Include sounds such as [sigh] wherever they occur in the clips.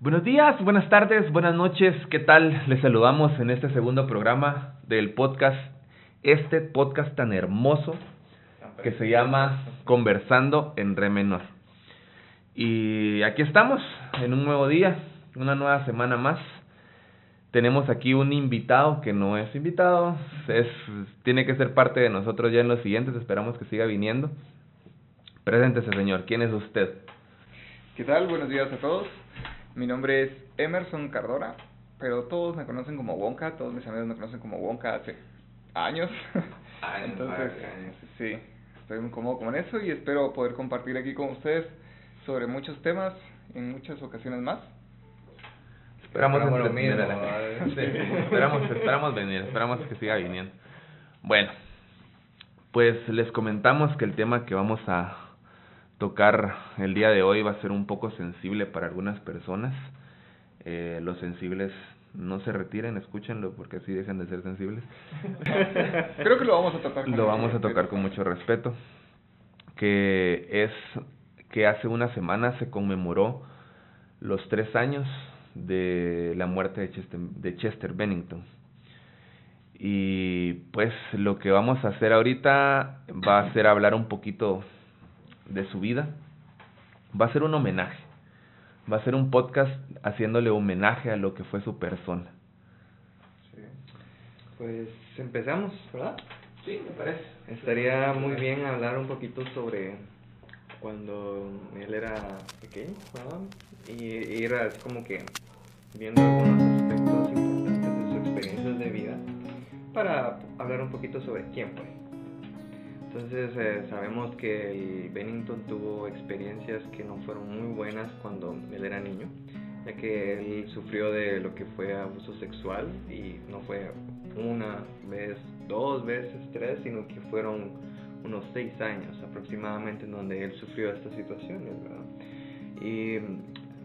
Buenos días, buenas tardes, buenas noches, ¿qué tal? Les saludamos en este segundo programa del podcast, este podcast tan hermoso que se llama Conversando en Re menor. Y aquí estamos, en un nuevo día, una nueva semana más. Tenemos aquí un invitado que no es invitado, es, tiene que ser parte de nosotros ya en los siguientes, esperamos que siga viniendo. Preséntese, señor, ¿quién es usted? ¿Qué tal? Buenos días a todos. Mi nombre es Emerson Cardona, pero todos me conocen como Wonka, todos mis amigos me conocen como Wonka hace años. [laughs] Entonces, sí, estoy muy cómodo con eso y espero poder compartir aquí con ustedes sobre muchos temas en muchas ocasiones más. Esperamos, venir, [laughs] esperamos, esperamos venir, esperamos que siga viniendo. Bueno, pues les comentamos que el tema que vamos a tocar el día de hoy va a ser un poco sensible para algunas personas. Eh, los sensibles no se retiren, escúchenlo porque así dejan de ser sensibles. [laughs] Creo que lo vamos a tocar. Con lo vamos a tocar con mucho respeto. Que es que hace una semana se conmemoró los tres años de la muerte de Chester, de Chester Bennington. Y pues lo que vamos a hacer ahorita va a ser hablar un poquito de su vida, va a ser un homenaje. Va a ser un podcast haciéndole homenaje a lo que fue su persona. Sí. Pues empezamos, ¿verdad? Sí, me parece. Estaría muy bien hablar un poquito sobre cuando él era pequeño, ¿verdad? Y ir así como que viendo algunos aspectos importantes de su experiencia de vida para hablar un poquito sobre quién fue. Entonces eh, sabemos que Bennington tuvo experiencias que no fueron muy buenas cuando él era niño, ya que él sufrió de lo que fue abuso sexual y no fue una vez, dos veces, tres, sino que fueron unos seis años aproximadamente en donde él sufrió estas situaciones, ¿verdad? Y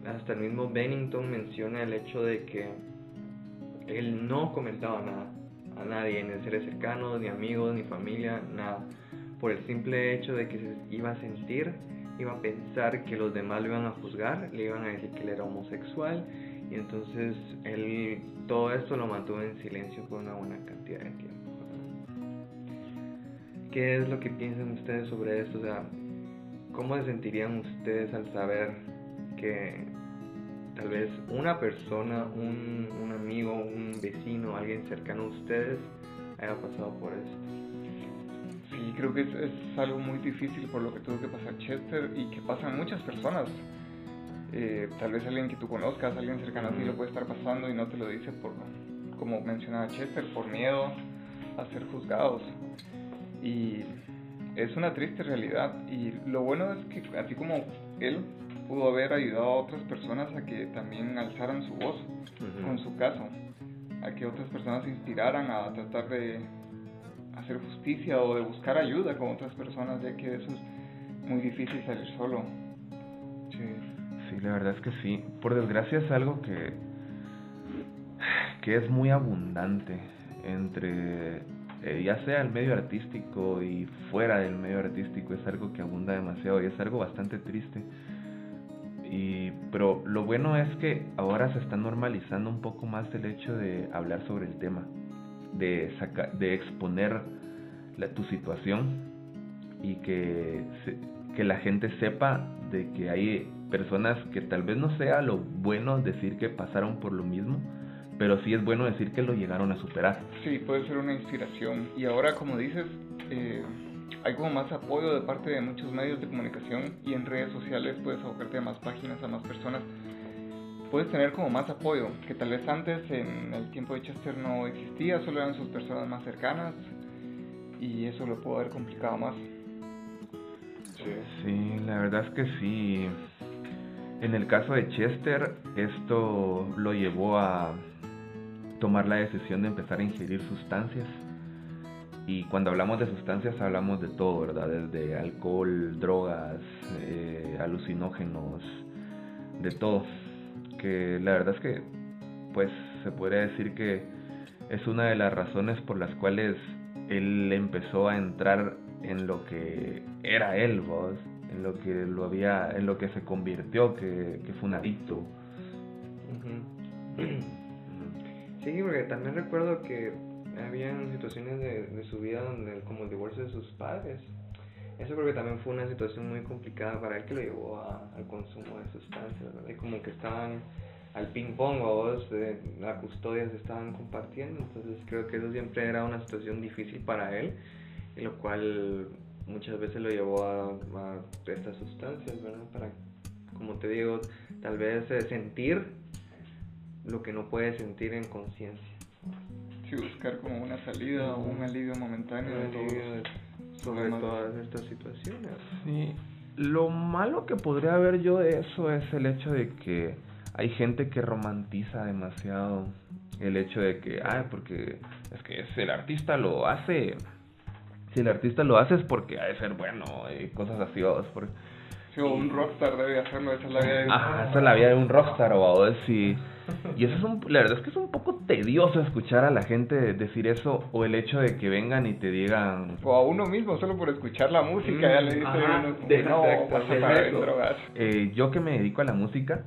hasta el mismo Bennington menciona el hecho de que él no comentaba nada a nadie, ni seres cercanos, ni amigos, ni familia, nada por el simple hecho de que se iba a sentir, iba a pensar que los demás lo iban a juzgar, le iban a decir que él era homosexual y entonces él todo esto lo mantuvo en silencio por una buena cantidad de tiempo. ¿Qué es lo que piensan ustedes sobre esto? O sea, ¿cómo se sentirían ustedes al saber que tal vez una persona, un, un amigo, un vecino, alguien cercano a ustedes haya pasado por esto? Sí, creo que es, algo muy difícil por lo que tuvo que pasar Chester y que pasan muchas personas. Eh, tal vez alguien que tú conozcas, alguien cercano a ti lo puede estar pasando y no te lo dice por, como mencionaba Chester, por miedo a ser juzgados. Y es una triste realidad. Y lo bueno es que así como él pudo haber ayudado a otras personas a que también alzaran su voz con su caso, a que otras personas se inspiraran a tratar de hacer justicia o de buscar ayuda con otras personas, ya que eso es muy difícil salir solo. Sí, la verdad es que sí. Por desgracia es algo que, que es muy abundante entre, eh, ya sea el medio artístico y fuera del medio artístico, es algo que abunda demasiado y es algo bastante triste. Y, pero lo bueno es que ahora se está normalizando un poco más el hecho de hablar sobre el tema de, de exponer la, tu situación y que, que la gente sepa de que hay personas que tal vez no sea lo bueno decir que pasaron por lo mismo, pero sí es bueno decir que lo llegaron a superar. Sí, puede ser una inspiración. Y ahora, como dices, eh, hay como más apoyo de parte de muchos medios de comunicación y en redes sociales puedes abocarte a más páginas, a más personas puedes tener como más apoyo, que tal vez antes en el tiempo de Chester no existía, solo eran sus personas más cercanas y eso lo pudo haber complicado más. Sí. la verdad es que sí. En el caso de Chester, esto lo llevó a tomar la decisión de empezar a ingerir sustancias. Y cuando hablamos de sustancias hablamos de todo, ¿verdad? Desde alcohol, drogas, eh, alucinógenos, de todo que la verdad es que pues se podría decir que es una de las razones por las cuales él empezó a entrar en lo que era él, vos, en lo que lo había, en lo que se convirtió, que, fue un adicto. [clears throat] Sí, porque también recuerdo que habían situaciones de, de su vida donde, como el divorcio de sus padres. Eso creo que también fue una situación muy complicada para él que lo llevó al consumo de sustancias, ¿verdad? Y como que estaban al ping pong o vos, de la custodia se estaban compartiendo, entonces creo que eso siempre era una situación difícil para él, y lo cual muchas veces lo llevó a, a estas sustancias, ¿verdad? Para, como te digo, tal vez eh, sentir lo que no puede sentir en conciencia. Sí, buscar como una salida o un alivio momentáneo de sobre todas estas situaciones. Sí, lo malo que podría haber yo de eso es el hecho de que hay gente que romantiza demasiado el hecho de que, ah, porque es que si el artista lo hace, si el artista lo hace es porque ha de ser bueno y cosas así, o porque... Sí, o un rockstar debe hacerlo, esa es la vida de un Ajá, esa es la vida de un rockstar, o si... Y eso es un, la verdad es que es un poco tedioso escuchar a la gente decir eso o el hecho de que vengan y te digan... O a uno mismo, solo por escuchar la música, ya le dice Ajá, uno como, de- no, drogas. Eh, yo que me dedico a la música,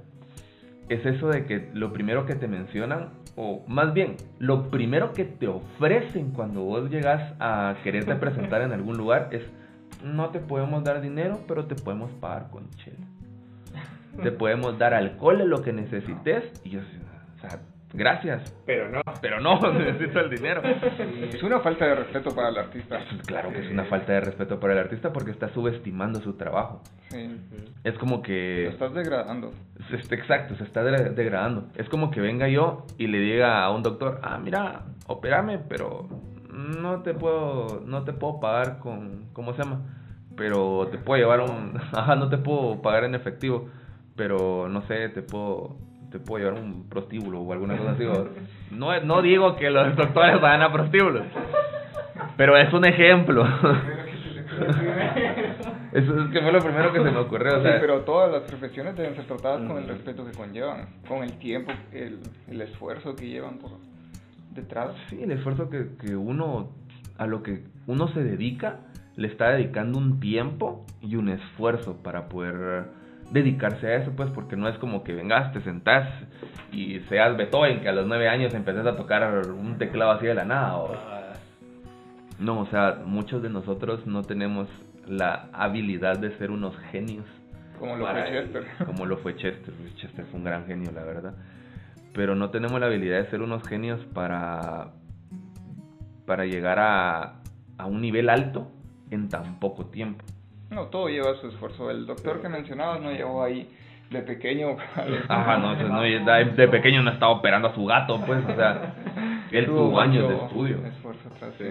es eso de que lo primero que te mencionan, o más bien, lo primero que te ofrecen cuando vos llegas a quererte presentar en algún lugar es, no te podemos dar dinero, pero te podemos pagar con chela. Te podemos dar alcohol, lo que necesites, y yo, o sea, gracias, Pero no. pero no, [laughs] necesito el dinero. Es una falta de respeto para el artista. Claro que es una falta de respeto para el artista porque está subestimando su trabajo. Sí. Es como Lo que... estás degradando. Este, exacto, se está de- degradando. Es como que venga yo y le diga a un doctor, ah, mira, opérame, pero no te puedo, no te puedo pagar con, ¿cómo se llama? Pero te puedo llevar un, [laughs] ajá, no te puedo pagar en efectivo, pero no sé, te puedo, te puedo llevar un prostíbulo o alguna cosa así. [laughs] No, no digo que los doctores vayan a prostíbulos, pero es un ejemplo. [laughs] Eso es que fue lo primero que se me ocurrió, o sea, sí, pero todas las profesiones deben ser tratadas con el respeto que conllevan, con el tiempo, el, el esfuerzo que llevan por detrás. Sí, el esfuerzo que, que uno, a lo que uno se dedica, le está dedicando un tiempo y un esfuerzo para poder dedicarse a eso, pues, porque no es como que vengas, te sentás y seas Beethoven, que a los nueve años empezás a tocar un teclado así de la nada. o- No, o sea, muchos de nosotros no tenemos la habilidad de ser unos genios Como lo fue Chester. [laughs] Como lo fue Chester. Chester fue un gran genio, la verdad. Pero no tenemos la habilidad de ser unos genios para, para llegar a, a un nivel alto en tan poco tiempo. No, todo lleva su esfuerzo. El doctor que mencionabas no llegó ahí de pequeño. [laughs] Ajá, no, o no, de, pequeño no estaba operando a su gato, pues, o sea, [laughs] él tuvo años de estudio. Esfuerzo atrás. Sí.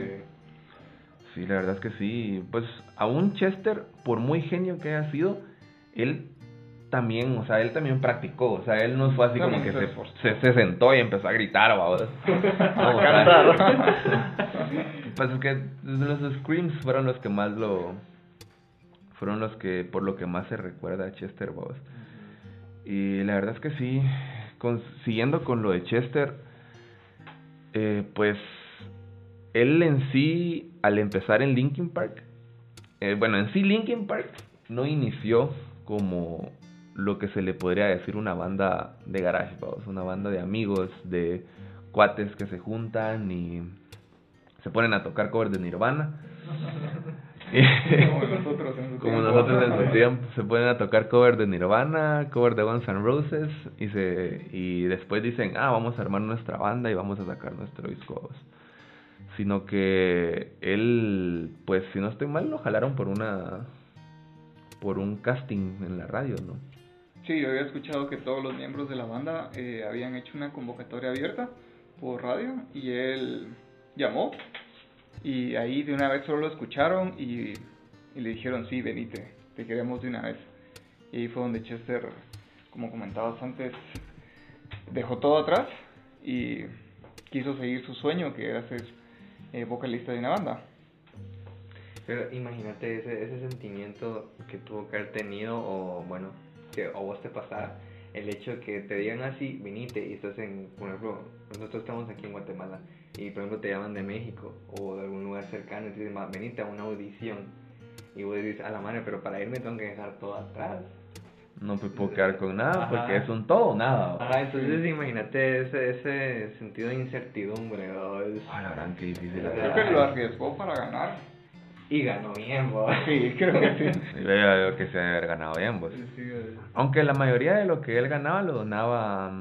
Sí, la verdad es que sí. Pues aún Chester, por muy genio que haya sido, él también, o sea, él también practicó. O sea, él no fue así como que se se, sentó y empezó a gritar. [laughs] No, o sea, cantar. Pues es que los Screams fueron los que más lo... Fueron los que, por lo que más se recuerda a Chester, ¿va? Y la verdad es que sí, con- siguiendo con lo de Chester, eh, pues él en sí, al empezar en Linkin Park, eh, bueno, en sí Linkin Park no inició como lo que se le podría decir una banda de garage, vamos, una banda de amigos, de cuates que se juntan y se ponen a tocar covers de Nirvana. [laughs] Como [laughs] nosotros en su Como tiempo. nosotros en su tiempo, se ponen a tocar cover de Nirvana, cover de Guns N' Roses y se y después dicen, "Ah, vamos a armar nuestra banda y vamos a sacar nuestro disco." Sino que él, pues si no estoy mal, lo jalaron por una por un casting en la radio, ¿no? Sí, yo había escuchado que todos los miembros de la banda eh, habían hecho una convocatoria abierta por radio y él llamó y ahí de una vez solo lo escucharon y, y le dijeron, sí, venite, te queremos de una vez. Y ahí fue donde Chester, como comentabas antes, dejó todo atrás y quiso seguir su sueño, que era ser eh, vocalista de una banda. Pero imagínate ese, ese sentimiento que tuvo que haber tenido, o bueno, que a vos te pasara, el hecho de que te digan así, vinite y estás en, por ejemplo, nosotros estamos aquí en Guatemala y por ejemplo te llaman de México o de algún lugar cercano y te dicen, "Va, venite a una audición y vos dices, a la madre, pero para irme tengo que dejar todo atrás. no me puedo quedar con nada porque es un todo o nada. Ah, entonces imagínate ese, ese sentido de incertidumbre. ¿no? Es... Ah, la verdad, qué difícil. Creo que lo arriesgó para ganar. Y ganó bien, vos. [laughs] Sí, creo que sí. Yo veo que se haber ganado bien, vos. Aunque la mayoría de lo que él ganaba lo donaba,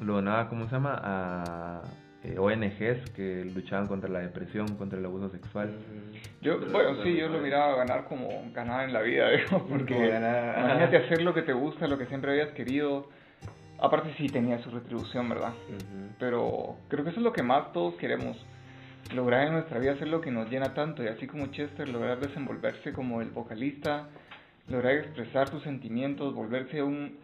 lo donaba, ¿cómo se llama? A eh, ONGs que luchaban contra la depresión, contra el abuso sexual. Yo, bueno, sí, yo lo miraba ganar como ganar en la vida, [laughs] digo, porque imagínate [laughs] hacer lo que te gusta, lo que siempre habías querido. Aparte sí tenía su retribución, ¿verdad? Pero creo que eso es lo que más todos queremos. Lograr en nuestra vida hacer lo que nos llena tanto y así como Chester, lograr desenvolverse como el vocalista, lograr expresar sus sentimientos, volverse un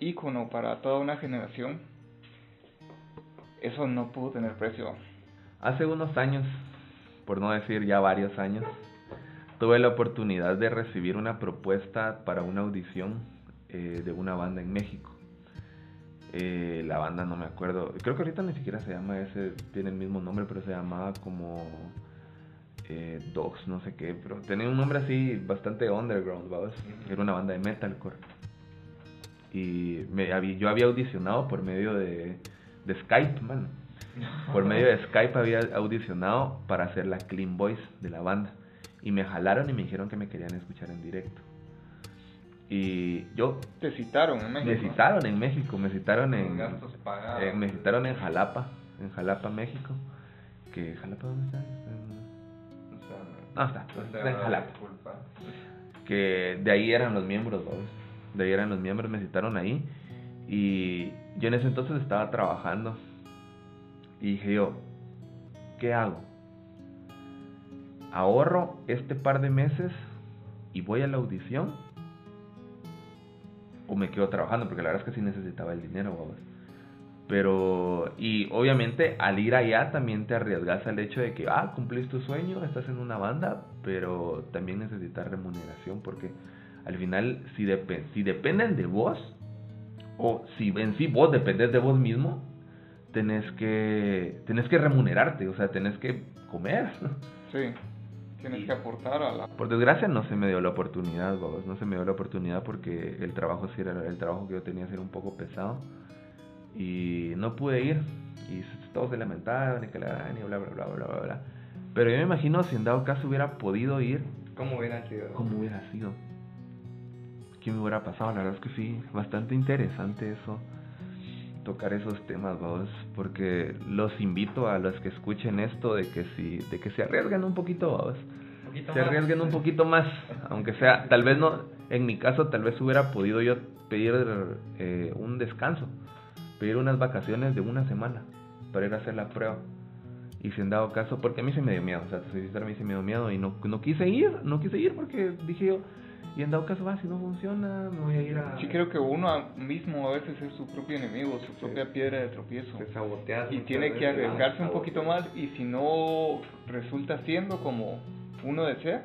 ícono para toda una generación eso no pudo tener precio. Hace unos años, por no decir ya varios años, tuve la oportunidad de recibir una propuesta para una audición eh, de una banda en México. Eh, la banda no me acuerdo, creo que ahorita ni siquiera se llama ese, tiene el mismo nombre, pero se llamaba como eh, Dogs, no sé qué, pero tenía un nombre así bastante underground, ¿vamos? Era una banda de metalcore. Y me, yo había audicionado por medio de, de Skype, man. Por medio de Skype había audicionado para hacer la clean voice de la banda. Y me jalaron y me dijeron que me querían escuchar en directo. Y yo... ¿Te citaron en México? Me citaron en México, me citaron en... Eh, me citaron en Jalapa, en Jalapa, México. Que, ¿Jalapa dónde está? No, está, está en Jalapa. Que de ahí eran los miembros, De ahí eran los miembros, me citaron ahí. Y yo en ese entonces estaba trabajando y dije yo, ¿qué hago? ¿Ahorro este par de meses y voy a la audición? ¿O me quedo trabajando? Porque la verdad es que sí necesitaba el dinero, Pero, y obviamente al ir allá también te arriesgas al hecho de que, ah, cumplís tu sueño, estás en una banda, pero también necesitas remuneración porque al final, si, si dependen de vos, o si en sí vos dependés de vos mismo, tenés que, tenés que remunerarte, o sea, tenés que comer. Sí, tienes que aportar a la... Por desgracia no se me dio la oportunidad, no se me dio la oportunidad porque el trabajo sí era, el trabajo que yo tenía era un poco pesado y no pude ir y todos se lamentaban y que la y bla bla bla bla bla bla. Pero yo me imagino si en dado caso hubiera podido ir, ¿cómo hubiera sido? ¿Cómo hubiera sido? qué me hubiera pasado. La verdad es que sí, bastante interesante eso, tocar esos temas, vos, porque los invito a los que escuchen esto de que si, de que se arriesguen un poquito, vos. Se arriesguen un poquito más, aunque sea, tal vez no, en mi caso tal vez hubiera podido yo pedir eh, un descanso, pedir unas vacaciones de una semana para ir a hacer la prueba. Y si en dado caso, porque a mí se me dio miedo, o sea, a mí se me dio miedo y no, no quise ir, no quise ir porque dije yo, y en dado caso, va, si no funciona, me voy a ir a... Sí, creo que uno mismo a veces es su propio enemigo, su propia piedra de tropiezo. Se Y tiene que arriesgarse un poquito más y si no resulta siendo como uno desea,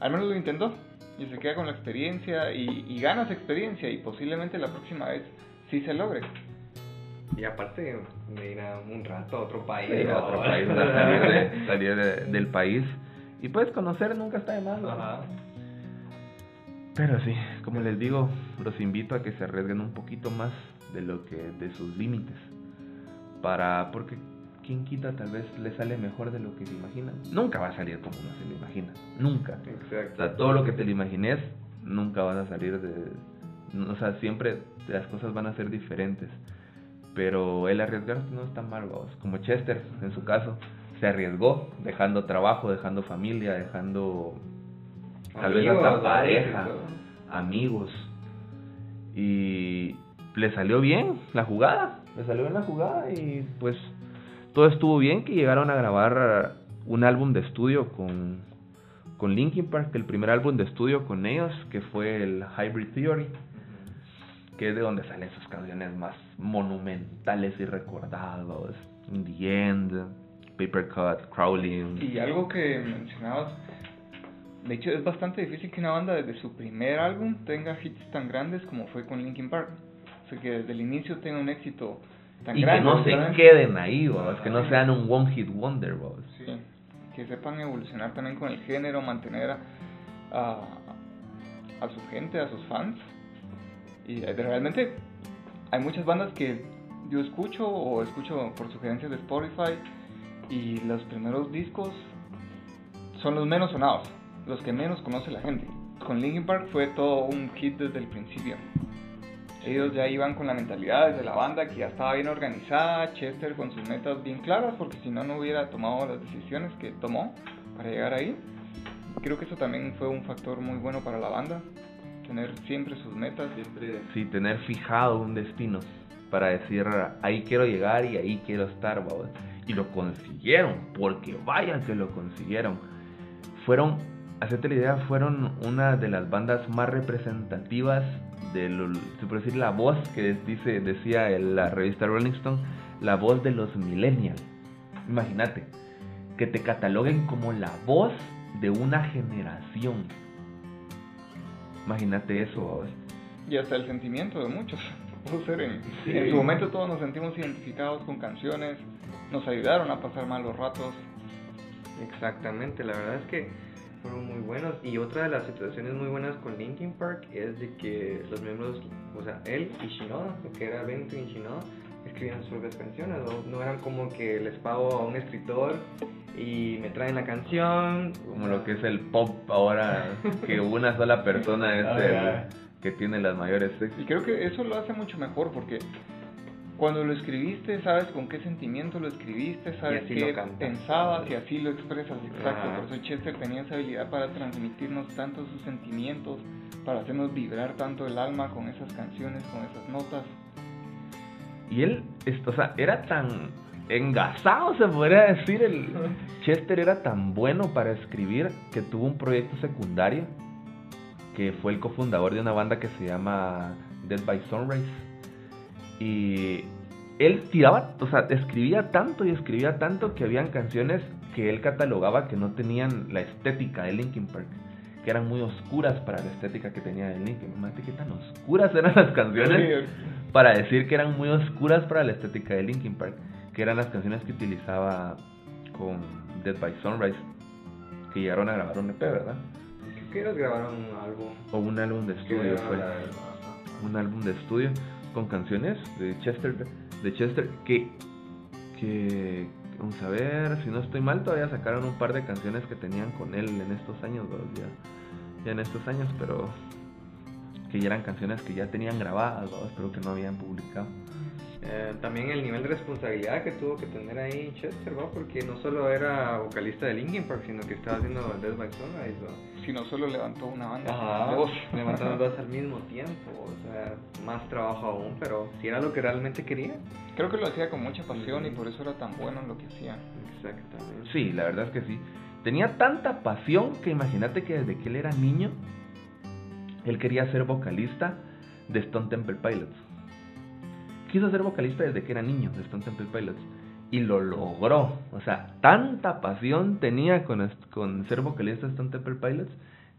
al menos lo intentó y se queda con la experiencia y, y ganas experiencia y posiblemente la próxima vez sí se logre. Y aparte, me ir a un rato a otro país. a otro país, [laughs] salir, salir del país. Y puedes conocer, nunca está de más. Ajá. Pero sí, como les digo, los invito a que se arriesguen un poquito más de lo que de sus límites. Para porque quien quita tal vez le sale mejor de lo que se imagina. Nunca va a salir como uno se lo imagina, nunca. Exacto. O sea, todo lo que te lo imagines nunca vas a salir de o sea, siempre las cosas van a ser diferentes. Pero el arriesgarse no es tan mal, como Chester en su caso se arriesgó dejando trabajo, dejando familia, dejando tal vez hasta pareja, amigos. Y le salió bien la jugada, le salió bien la jugada y pues todo estuvo bien que llegaron a grabar un álbum de estudio con, con Linkin Park, el primer álbum de estudio con ellos, que fue el Hybrid Theory, que es de donde salen sus canciones más monumentales y recordados, In the End, Paper Cut, Crawling. Y algo que mencionabas de hecho, es bastante difícil que una banda desde su primer álbum tenga hits tan grandes como fue con Linkin Park. O sea, que desde el inicio tenga un éxito tan grande. Y que no se queden ahí, es que no sean un one hit wonder. Sí, que sepan evolucionar también con el género, mantener a, a, su gente, a sus fans Y realmente hay muchas bandas que yo escucho o escucho por sugerencias de Spotify y los primeros discos son los menos sonados, los que menos conoce la gente. Con Linkin Park fue todo un hit desde el principio. Ellos ya iban con la mentalidad desde la banda que ya estaba bien organizada, Chester con sus metas bien claras, porque si no, no hubiera tomado las decisiones que tomó para llegar ahí. Creo que eso también fue un factor muy bueno para la banda, tener siempre sus metas. Siempre... Sí, tener fijado un destino para decir, ahí quiero llegar y ahí quiero estar, Y lo consiguieron, porque vayan que lo consiguieron. Fueron, hacerte la idea, fueron una de las bandas más representativas de, se puede decir, la voz que dice, decía la revista Rolling Stone, la voz de los millennials. Imagínate, que te cataloguen como la voz de una generación. Imagínate eso. Y hasta el sentimiento de muchos. [laughs] En, en su momento todos nos sentimos identificados con canciones, nos ayudaron a pasar malos ratos. Exactamente, la verdad es que fueron muy buenos. Y otra de las situaciones muy buenas con Linkin Park es de que los miembros, o sea, él y Shinoda, que era Benton y Shinoda, escribían sus propias canciones. No, eran como que les pago a un escritor y me traen la canción. Como lo que es el pop ahora, que [laughs] una sola persona es el que tiene las mayores Y creo que eso lo hace mucho mejor porque cuando lo escribiste, sabes con qué sentimiento lo escribiste, sabes qué pensabas y así lo expresas, exacto. Por eso Chester tenía esa habilidad para transmitirnos tanto sus sentimientos, para hacernos vibrar tanto el alma con esas canciones, con esas notas. Y él, o sea, era tan engasado, se podría decir. El [laughs] Chester era tan bueno para escribir que tuvo un proyecto secundario que fue el cofundador de una banda que se llama Dead by Sunrise y él tiraba, o sea, escribía tanto y escribía tanto que habían canciones que él catalogaba que no tenían la estética de Linkin Park, que eran muy oscuras para la estética que tenía de Linkin. Imagínate qué tan oscuras eran las canciones para decir que eran muy oscuras para la estética de Linkin Park, que eran las canciones que utilizaba con Dead by Sunrise, que llegaron a grabar un EP, ¿verdad? Que grabaron un álbum. O un álbum de estudio, fue. Un álbum de estudio con canciones de Chester, de Chester que, que, vamos a ver, si no estoy mal, todavía sacaron un par de canciones que tenían con él en estos años, ya, ya en estos años, pero que ya eran canciones que ya tenían grabadas, pero que no habían publicado. Eh, también el nivel de responsabilidad que tuvo que tener ahí Chester, ¿va? porque no solo era vocalista de Linkin Park, sino que estaba haciendo Death by Sunrise. Si no solo levantó una banda, Ajá, dos. [laughs] levantando dos al mismo tiempo, o sea, más trabajo aún, pero si era lo que realmente quería. Creo que lo hacía con mucha pasión y por eso era tan bueno en lo que hacía. Exactamente. Sí, la verdad es que sí. Tenía tanta pasión que imagínate que desde que él era niño, él quería ser vocalista de Stone Temple Pilots quiso ser vocalista desde que era niño de Stone Temple Pilots y lo logró. O sea, tanta pasión tenía con, con ser vocalista de Stone Temple Pilots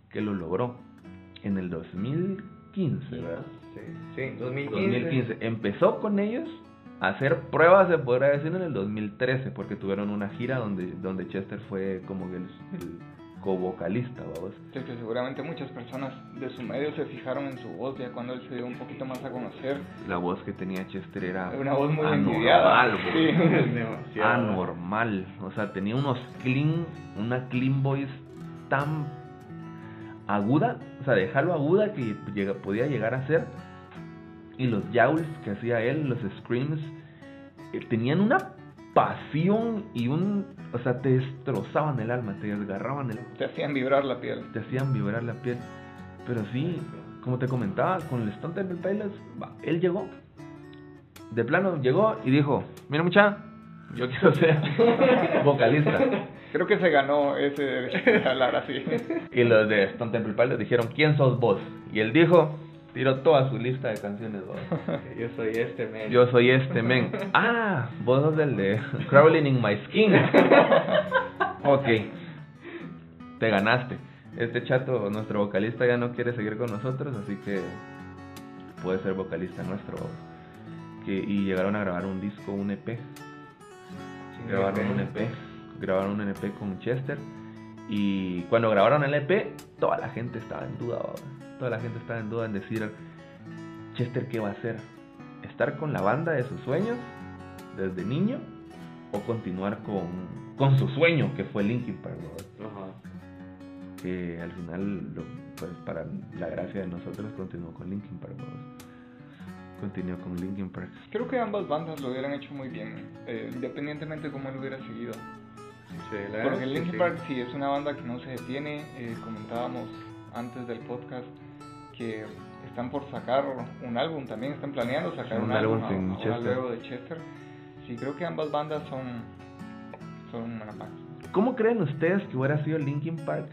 que lo logró. En el 2015, ¿verdad? Sí, sí 2015. 2015. Empezó con ellos a hacer pruebas, se podría decir, en el 2013, porque tuvieron una gira donde, donde Chester fue como el vocalista, vamos. que seguramente muchas personas de su medio se fijaron en su voz ya cuando él se dio un poquito más a conocer. La voz que tenía Chester era una voz muy anormal, sí. [laughs] anormal. O sea, tenía unos clean, una clean voice tan aguda, o sea, dejarlo aguda que podía llegar a ser. Y los yowls que hacía él, los screams, eh, tenían una pasión y un o sea, te destrozaban el alma, te desgarraban el Te hacían vibrar la piel. Te hacían vibrar la piel. Pero sí, como te comentaba, con el Stone Temple Pilots, él llegó. De plano llegó y dijo, mira mucha, yo quiero ser [laughs] vocalista. Creo que se ganó ese [laughs] hablar así. Y los de Stone Temple Pilots dijeron, ¿quién sos vos? Y él dijo, Tiró toda su lista de canciones, [laughs] Yo soy este men. Yo soy este men. Ah, vos sos el de Crawling in My Skin. [laughs] ok. Te ganaste. Este chato, nuestro vocalista, ya no quiere seguir con nosotros, así que puede ser vocalista nuestro. Que, y llegaron a grabar un disco, un EP. grabaron un EP. Grabaron un EP con Chester. Y cuando grabaron el EP, toda la gente estaba en duda. Toda la gente estaba en duda en decir, Chester qué va a hacer. ¿Estar con la banda de sus sueños desde niño o continuar con, con su sueño que fue Linkin Park? Ajá. Que al final, pues para la gracia de nosotros, continuó con Linkin Park. Continuó con Linkin Park. Creo que ambas bandas lo hubieran hecho muy bien, eh, independientemente de cómo él hubiera seguido. Porque Linkin Park sí es una banda que no se detiene. Eh, comentábamos antes del podcast que están por sacar un álbum también, están planeando sacar un, álbum, luego de Chester. Sí, creo que ambas bandas son, son una ¿Cómo creen ustedes que hubiera sido Linkin Park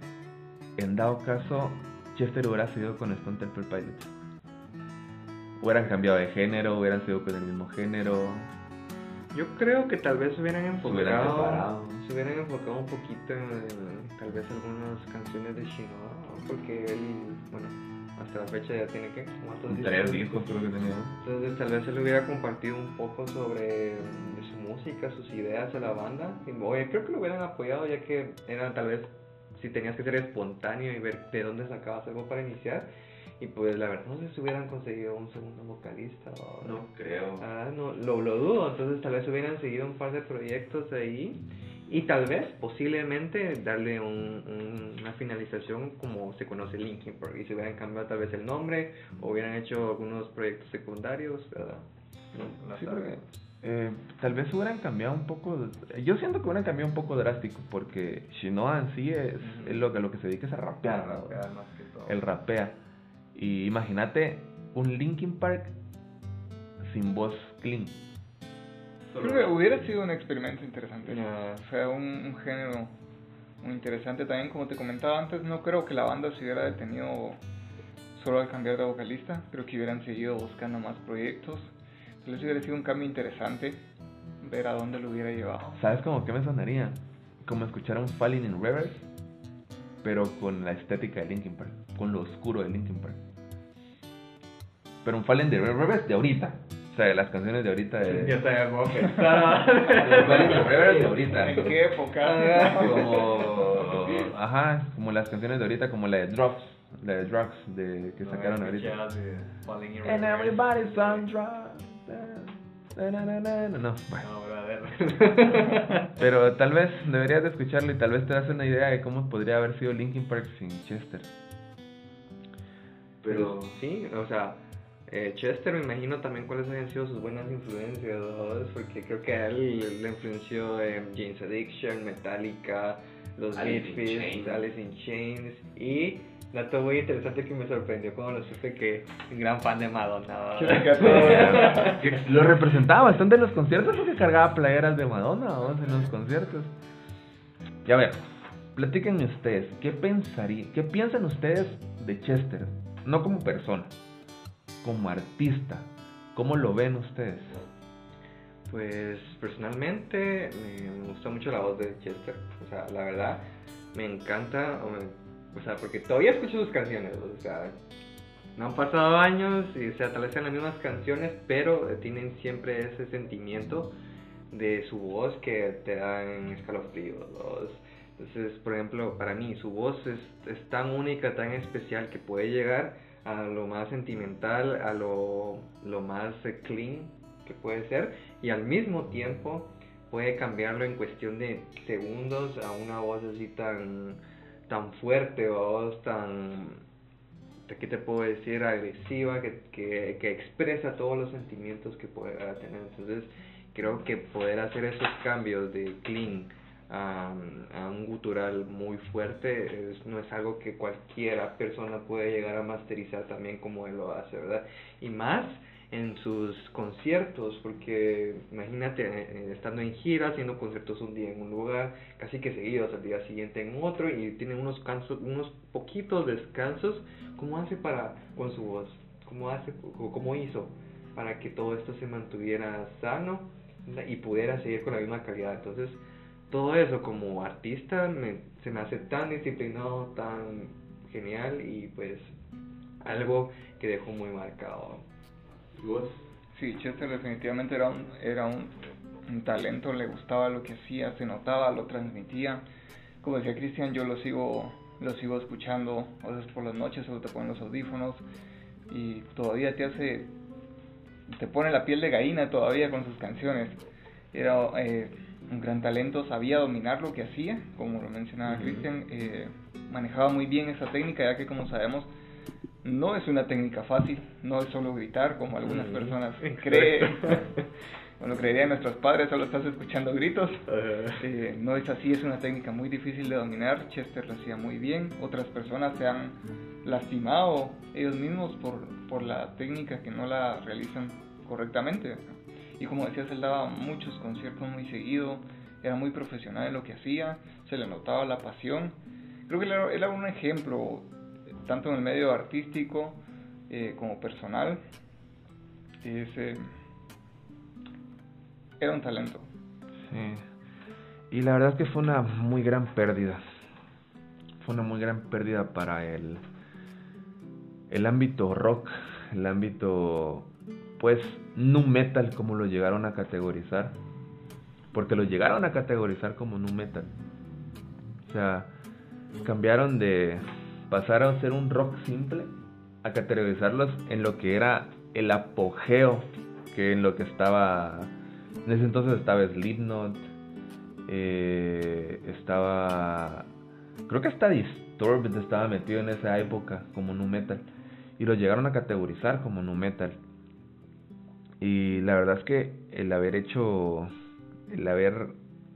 en dado caso Chester hubiera sido con Stone Temple Pilots? ¿Hubieran cambiado de género? ¿Hubieran sido con el mismo género? Yo creo que tal vez se hubieran enfocado, se hubieran, enfocado un poquito en, tal vez algunas canciones de Shinoda, porque él, bueno, hasta la fecha ya tiene que tres discos creo que tenía. Entonces tal vez se le hubiera compartido un poco sobre su música, sus ideas de la banda. Y, oye, creo que lo hubieran apoyado ya que era tal vez si tenías que ser espontáneo y ver de dónde sacabas algo para iniciar y pues la verdad, no sé si hubieran conseguido un segundo vocalista o... No creo. Ah, no, lo, lo dudo. Entonces tal vez hubieran seguido un par de proyectos ahí. Y tal vez, posiblemente, darle un, una finalización como se conoce Linkin Park. Y se hubieran cambiado tal vez el nombre o hubieran hecho algunos proyectos secundarios. ¿verdad? eh, tal vez hubieran cambiado un poco. Yo siento que hubieran cambiado un poco drástico porque Shinoa en sí es, lo, que, lo que se dedica es a rapear. más que todo. El rapea. Y imagínate un Linkin Park sin voz clean. Creo que hubiera sido un experimento interesante. O sea, un, género muy interesante también. Como te comentaba antes, no creo que la banda se hubiera detenido solo al cambiar de vocalista. Creo que hubieran seguido buscando más proyectos. Entonces hubiera sido un cambio interesante ver a dónde lo hubiera llevado. ¿Sabes cómo que me sonaría? Como escuchar un Falling in Reverse, pero con la estética de Linkin Park, con lo oscuro de Linkin Park. Pero un Fallen de Reverse de ahorita. O sea, las canciones de ahorita de... Ya está, como. [laughs] Fallen de Reverse de ahorita. ¿En qué época? Como... Ajá, como las canciones de ahorita, como la de Drugs. La de Drugs de, que sacaron ahorita. And everybody's on drugs. No, no, no, bueno. [laughs] [laughs] Pero tal vez deberías de escucharlo y tal vez te das una idea de cómo podría haber sido Linkin Park sin Chester. Pero sí, o sea, eh, Chester, me imagino también cuáles han sido sus buenas influencias, porque creo que a él le influenció James Addiction, Metallica, los Misfits, Alice in Chains y dato muy interesante que me sorprendió cuando lo supe que un gran fan de Madonna. [laughs] lo representaba bastante en los conciertos porque cargaba playeras de Madonna en los conciertos. Y a ver, platíquenme ustedes, ¿qué pensaría, qué piensan ustedes de Chester? No como persona, como artista? ¿Cómo lo ven ustedes? Pues personalmente me gusta mucho la voz de Chester. O sea, la verdad, me encanta. O, sea, porque todavía escucho sus canciones. O sea, no han pasado años y o vez sean las mismas canciones, pero tienen siempre ese sentimiento de su voz que te dan escalofríos. Entonces, por ejemplo, para mí su voz es, es tan única, tan especial que puede llegar a lo más sentimental, a lo, lo más eh, clean que puede ser y al mismo tiempo puede cambiarlo en cuestión de segundos a una voz así tan, tan fuerte o voz tan, ¿qué te puedo decir? Agresiva, que, que, que expresa todos los sentimientos que puede tener. Entonces creo que poder hacer esos cambios de clean a, un gutural muy fuerte, no es algo que cualquiera persona puede llegar a masterizar también como él lo hace, ¿verdad? Y más en sus conciertos, porque imagínate eh, estando en gira, haciendo conciertos un día en un lugar, casi que seguidos, al día siguiente en otro, y tiene unos, cansos, unos poquitos descansos, ¿cómo hace para, con su voz? ¿Cómo hace, cómo hizo para que todo esto se mantuviera sano y pudiera seguir con la misma calidad? Entonces, todo eso como artista me, se me hace tan disciplinado, tan genial y pues algo que dejó muy marcado. ¿Vos? Sí, Chester definitivamente era un, era un, talento, le gustaba lo que hacía, se notaba, lo transmitía. Como decía Cristian, yo lo sigo, lo sigo escuchando a veces por las noches, solo te ponen los audífonos. y todavía te hace, te pone la piel de gallina todavía con sus canciones. Era eh, un gran talento, sabía dominar lo que hacía, como lo mencionaba Cristian, eh, manejaba muy bien esa técnica, ya que como sabemos, no es una técnica fácil, no es solo gritar como algunas personas creen. [laughs] Bueno, creerían nuestros padres, solo estás escuchando gritos. Eh, no es así, es una técnica muy difícil de dominar. Chester lo hacía muy bien. Otras personas se han lastimado ellos mismos por, por la técnica que no la realizan correctamente. Y como decías, él daba muchos conciertos muy seguido, era muy profesional en lo que hacía, se le notaba la pasión. Creo que él era, un ejemplo, tanto en el medio artístico eh, como personal. Ese, era un talento. Sí. Y la verdad es que fue una muy gran pérdida. Fue una muy gran pérdida para el, el ámbito rock, el ámbito, pues, nu metal, como lo llegaron a categorizar. Porque lo llegaron a categorizar como nu metal. O sea, cambiaron de pasar a ser un rock simple a categorizarlos en lo que era el apogeo que en lo que estaba en ese entonces estaba Slipknot, eh, estaba, creo que hasta Disturbed estaba metido en esa época como nu metal y lo llegaron a categorizar como nu metal. Y la verdad es que el haber hecho, el haber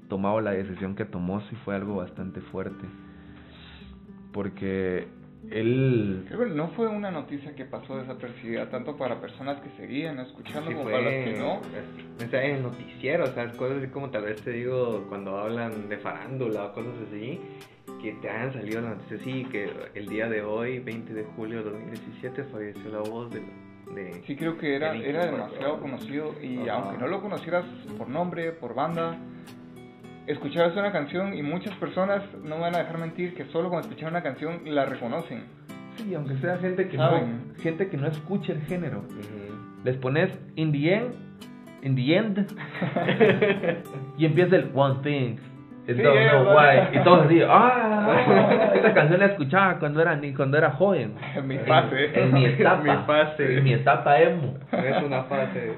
tomado la decisión que tomó sí fue algo bastante fuerte. Porque él... Creo que no fue una noticia que pasó desapercibida tanto para personas que seguían escuchando como para las que no. O sea, en noticiero, o sea, cosas así como tal vez te digo cuando hablan de farándula o cosas así, que te hayan salido las noticias así, que el día de hoy, 20 de julio de 2017, falleció la voz de... de sí, creo que era, era demasiado conocido y aunque no lo conocieras por nombre, por banda, escuchabas una canción y muchas personas no me van a dejar mentir que solo cuando escuchan una canción la reconocen. Sí, aunque sea gente que no gente que no escuche el género. Les pones in the end, in the end [laughs] y empieza el one thing. It don't know why. Y todos así, ah, [laughs] esta canción la escuchaba cuando era ni cuando era joven. En mi fase. En, mi etapa. mi fase. En mi etapa emo. No es una fase.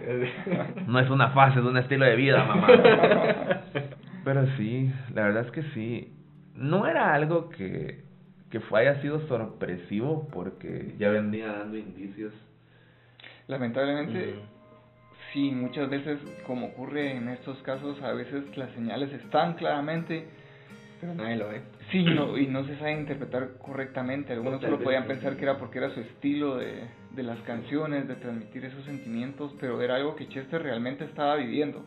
no es una fase, es un estilo de vida, mamá. [laughs] Pero sí, la verdad es que sí. No era algo que, que fue, haya sido sorpresivo porque ya venía dando indicios. Lamentablemente, sí, muchas veces, como ocurre en estos casos, a veces las señales están claramente, pero nadie lo ve. Sí, no, y no se sabe interpretar correctamente. Algunos solo podían pensar que era porque era su estilo de, de las canciones, de transmitir esos sentimientos, pero era algo que Chester realmente estaba viviendo.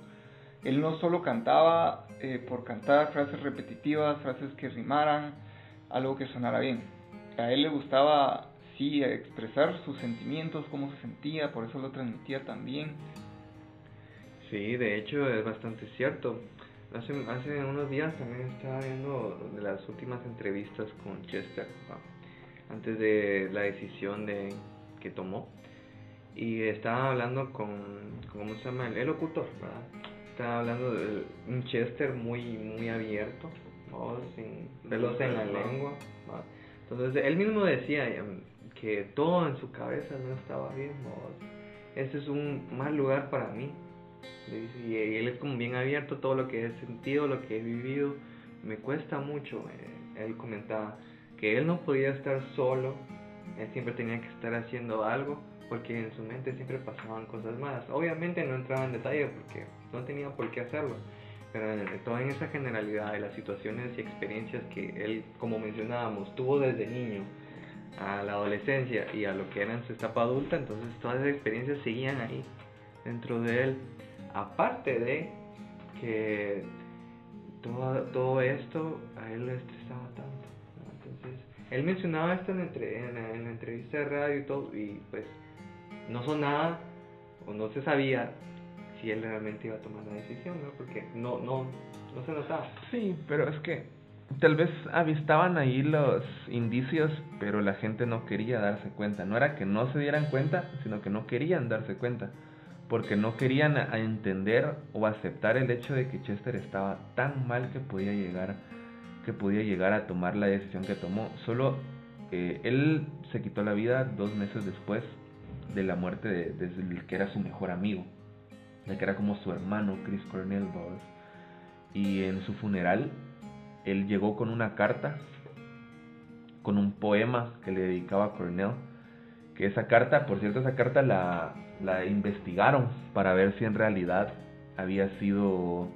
Él no solo cantaba eh, por cantar frases repetitivas, frases que rimaran, algo que sonara bien. A él le gustaba, sí, expresar sus sentimientos, cómo se sentía, por eso lo transmitía también. Sí, de hecho es bastante cierto. Hace, hace unos días también estaba viendo de las últimas entrevistas con Chester, antes de la decisión de, que tomó. Y estaba hablando con, ¿cómo se llama? El, el locutor, ¿verdad? estaba hablando de un Chester muy, muy abierto, sin pelos en la lengua. Entonces él mismo decía em, que todo en su cabeza no estaba bien. Este es un mal lugar para mí. Y él es como bien abierto, todo lo que he sentido, lo que he vivido, me cuesta mucho. Eh, él comentaba que él no podía estar solo, él siempre tenía que estar haciendo algo porque en su mente siempre pasaban cosas malas. Obviamente no entraba en detalle porque no tenía por qué hacerlo, pero toda en esa generalidad de las situaciones y experiencias que él, como mencionábamos, tuvo desde niño a la adolescencia y a lo que era en su etapa adulta, entonces todas esas experiencias seguían ahí dentro de él. Aparte de que todo, todo esto a él le estresaba tanto. Entonces, él mencionaba esto en, en, en, la entrevista de radio y todo, y pues no sonaba o no se sabía si él realmente iba a tomar la decisión, ¿no? Porque no, no, no se notaba. Sí, pero es que tal vez avistaban ahí los indicios, pero la gente no quería darse cuenta. No era que no se dieran cuenta, sino que no querían darse cuenta. Porque no querían entender o aceptar el hecho de que Chester estaba tan mal que podía llegar, que podía llegar a tomar la decisión que tomó. Solo eh, él se quitó la vida dos meses después de la muerte de, de el que era su mejor amigo, de que era como su hermano, Chris Cornell Bowes. Y en su funeral, él llegó con una carta, con un poema que le dedicaba a Cornell. Que esa carta, por cierto, esa carta la, la investigaron para ver si en realidad había sido,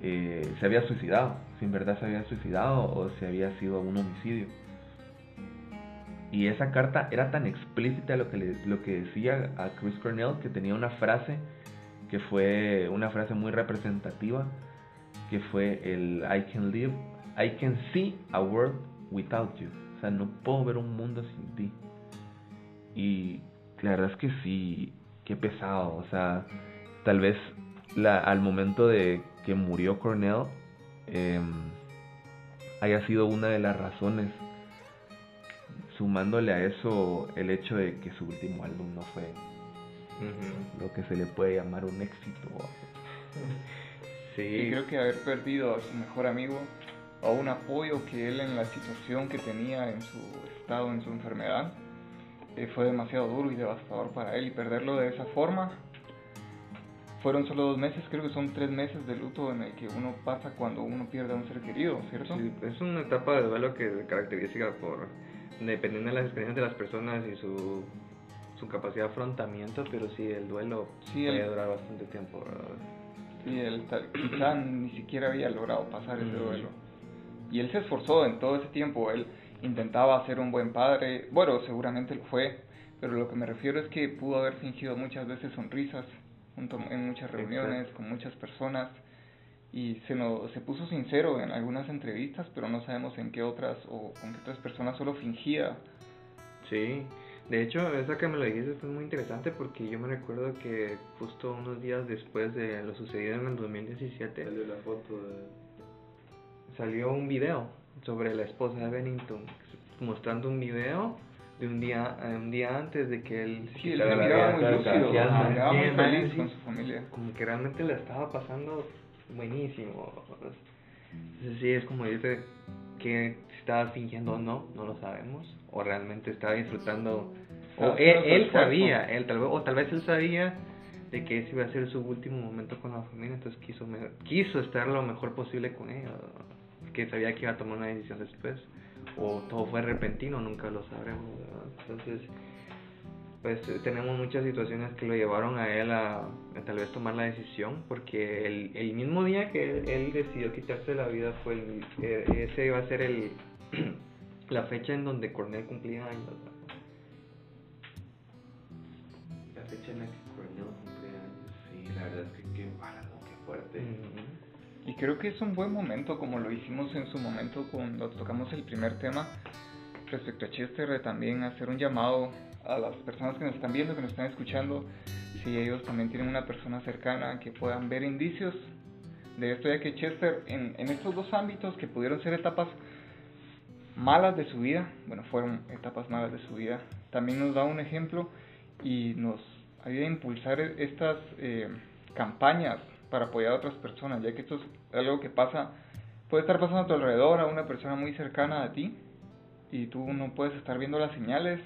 eh, se había suicidado, si en verdad se había suicidado o si había sido un homicidio. Y esa carta era tan explícita lo que, lo que decía a Chris Cornell que tenía una frase que fue una frase muy representativa, que fue el I can live, I can see a world without you. O sea, no puedo ver un mundo sin ti. Y la verdad es que sí, qué pesado. O sea, tal vez la, al momento de que murió Cornell em, haya sido una de las razones sumándole a eso el hecho de que su último álbum no fue lo que se le puede llamar un éxito. Sí. Y creo que haber perdido a su mejor amigo, a un apoyo que él en la situación que tenía en su estado, en su enfermedad, eh, fue demasiado duro y devastador para él y perderlo de esa forma. Fueron solo dos meses, creo que son tres meses de luto en el que uno pasa cuando uno pierde a un ser querido, ¿cierto? Sí, es una etapa de duelo que se caracteriza por, dependiendo de las experiencias de las personas y su, su capacidad de afrontamiento, pero sí, el duelo sí, puede durar bastante tiempo, ¿verdad? Sí, él quizá ni siquiera había logrado pasar ese duelo. Y él se esforzó en todo ese tiempo, él intentaba ser un buen padre, bueno, seguramente lo fue, pero lo que me refiero es que pudo haber fingido muchas veces sonrisas junto, en muchas reuniones con muchas personas y se, no, se puso sincero en algunas entrevistas, pero no sabemos en qué otras o con qué otras personas solo fingía. Sí, de hecho, esa que me lo dijiste fue muy interesante porque yo me recuerdo que justo unos días después de lo sucedido en el 2017, de la foto salió un video sobre la esposa de Bennington, mostrando un video de un día un día antes de que él sí, la miraba muy lúcido, muy feliz con su familia. Como que realmente le estaba pasando buenísimo. Entonces, sí, es como dice que estaba fingiendo o no, no lo sabemos. O realmente estaba disfrutando. O él, sabía, él, tal vez, o tal vez él sabía de que ese iba a ser su último momento con la familia, entonces quiso, quiso estar lo mejor posible con ella que sabía que iba a tomar una decisión después, o todo fue repentino, nunca lo sabremos. Entonces, pues tenemos muchas situaciones que lo llevaron a él a, tal vez tomar la decisión, porque el, el mismo día que él, decidió quitarse la vida fue el, e, ese iba a ser el, [clears throat] la fecha en donde Cornell cumplía años. La fecha en la que Cornell cumplía años, sí, la verdad es que qué, qué fuerte. Y creo que es un buen momento, como lo hicimos en su momento cuando tocamos el primer tema respecto a Chester, de también hacer un llamado a las personas que nos están viendo, que nos están escuchando, si ellos también tienen una persona cercana que puedan ver indicios de esto, ya que Chester en, en estos dos ámbitos que pudieron ser etapas malas de su vida, bueno, fueron etapas malas de su vida, también nos da un ejemplo y nos ayuda a impulsar estas eh, campañas para apoyar a otras personas, ya que esto es algo que pasa, puede estar pasando a tu alrededor, a una persona muy cercana a ti, y tú no puedes estar viendo las señales,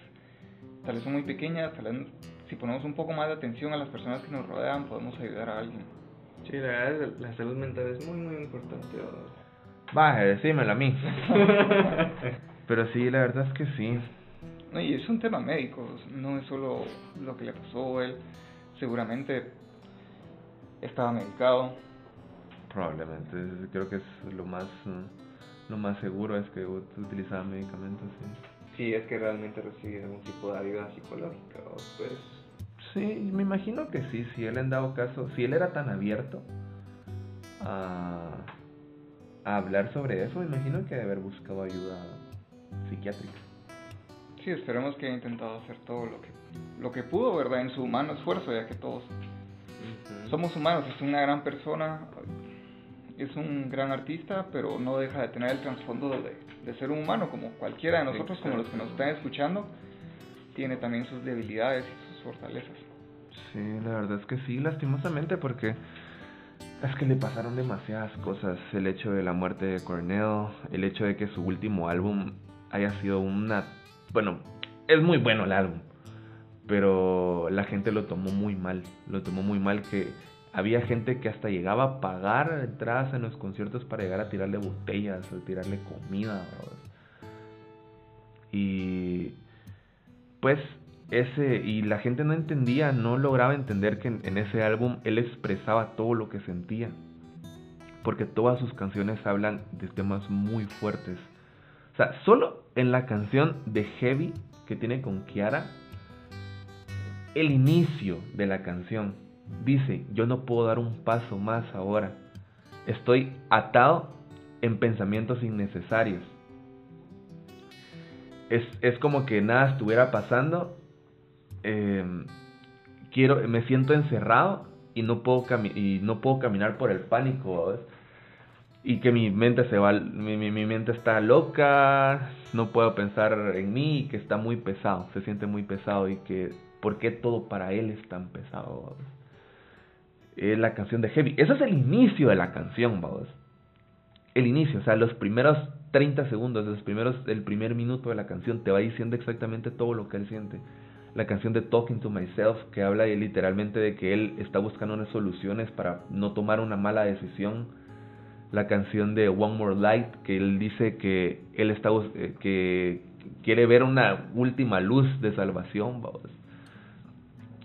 tal vez son muy pequeñas, tal vez si ponemos un poco más de atención a las personas que nos rodean, podemos ayudar a alguien. Sí, la verdad, la salud mental es muy, muy importante. Baje, decímelo a mí. [laughs] Pero sí, la verdad es que sí. No, y es un tema médico, no es solo lo que le pasó a él. Seguramente estaba medicado. Probablemente, creo que es lo más lo más seguro es que utilizaba medicamentos. Sí. es que realmente recibe algún tipo de ayuda psicológica, pues. Sí, me imagino que sí, si él en dado caso, si él era tan abierto a, a hablar sobre eso, me imagino que debe haber buscado ayuda psiquiátrica. Sí, esperemos que haya intentado hacer todo lo que, lo que pudo, ¿verdad? En su humano esfuerzo, ya que todos somos humanos, es una gran persona, es un gran artista, pero no deja de tener el trasfondo de, ser un humano, como cualquiera de nosotros, como los que nos están escuchando, tiene también sus debilidades y sus fortalezas. Sí, la verdad es que sí, lastimosamente, porque es que le pasaron demasiadas cosas. El hecho de la muerte de Cornell, el hecho de que su último álbum haya sido una... Bueno, es muy bueno el álbum, pero la gente lo tomó muy mal, lo tomó muy mal que había gente que hasta llegaba a pagar entradas en los conciertos para llegar a tirarle botellas o tirarle comida. Y pues ese y la gente no entendía, no lograba entender que en, ese álbum él expresaba todo lo que sentía. Porque todas sus canciones hablan de temas muy fuertes. O sea, solo en la canción de Heavy que tiene con Kiara, el inicio de la canción dice, yo no puedo dar un paso más ahora. Estoy atado en pensamientos innecesarios. Es, es como que nada estuviera pasando Em, quiero, me siento encerrado y no puedo, y no puedo caminar por el pánico, Y que mi mente se va, mi, mi, mente está loca, no puedo pensar en mí, que está muy pesado, se siente muy pesado y que, ¿por qué todo para él es tan pesado? Es la canción de Heavy. Ese es el inicio de la canción, vamos. El inicio, o sea, los primeros 30 segundos, los primeros, el primer minuto de la canción te va diciendo exactamente todo lo que él siente la canción de Talking to Myself, que habla literalmente de que él está buscando unas soluciones para no tomar una mala decisión. La canción de One More Light, que él dice que él está eh, que quiere ver una última luz de salvación.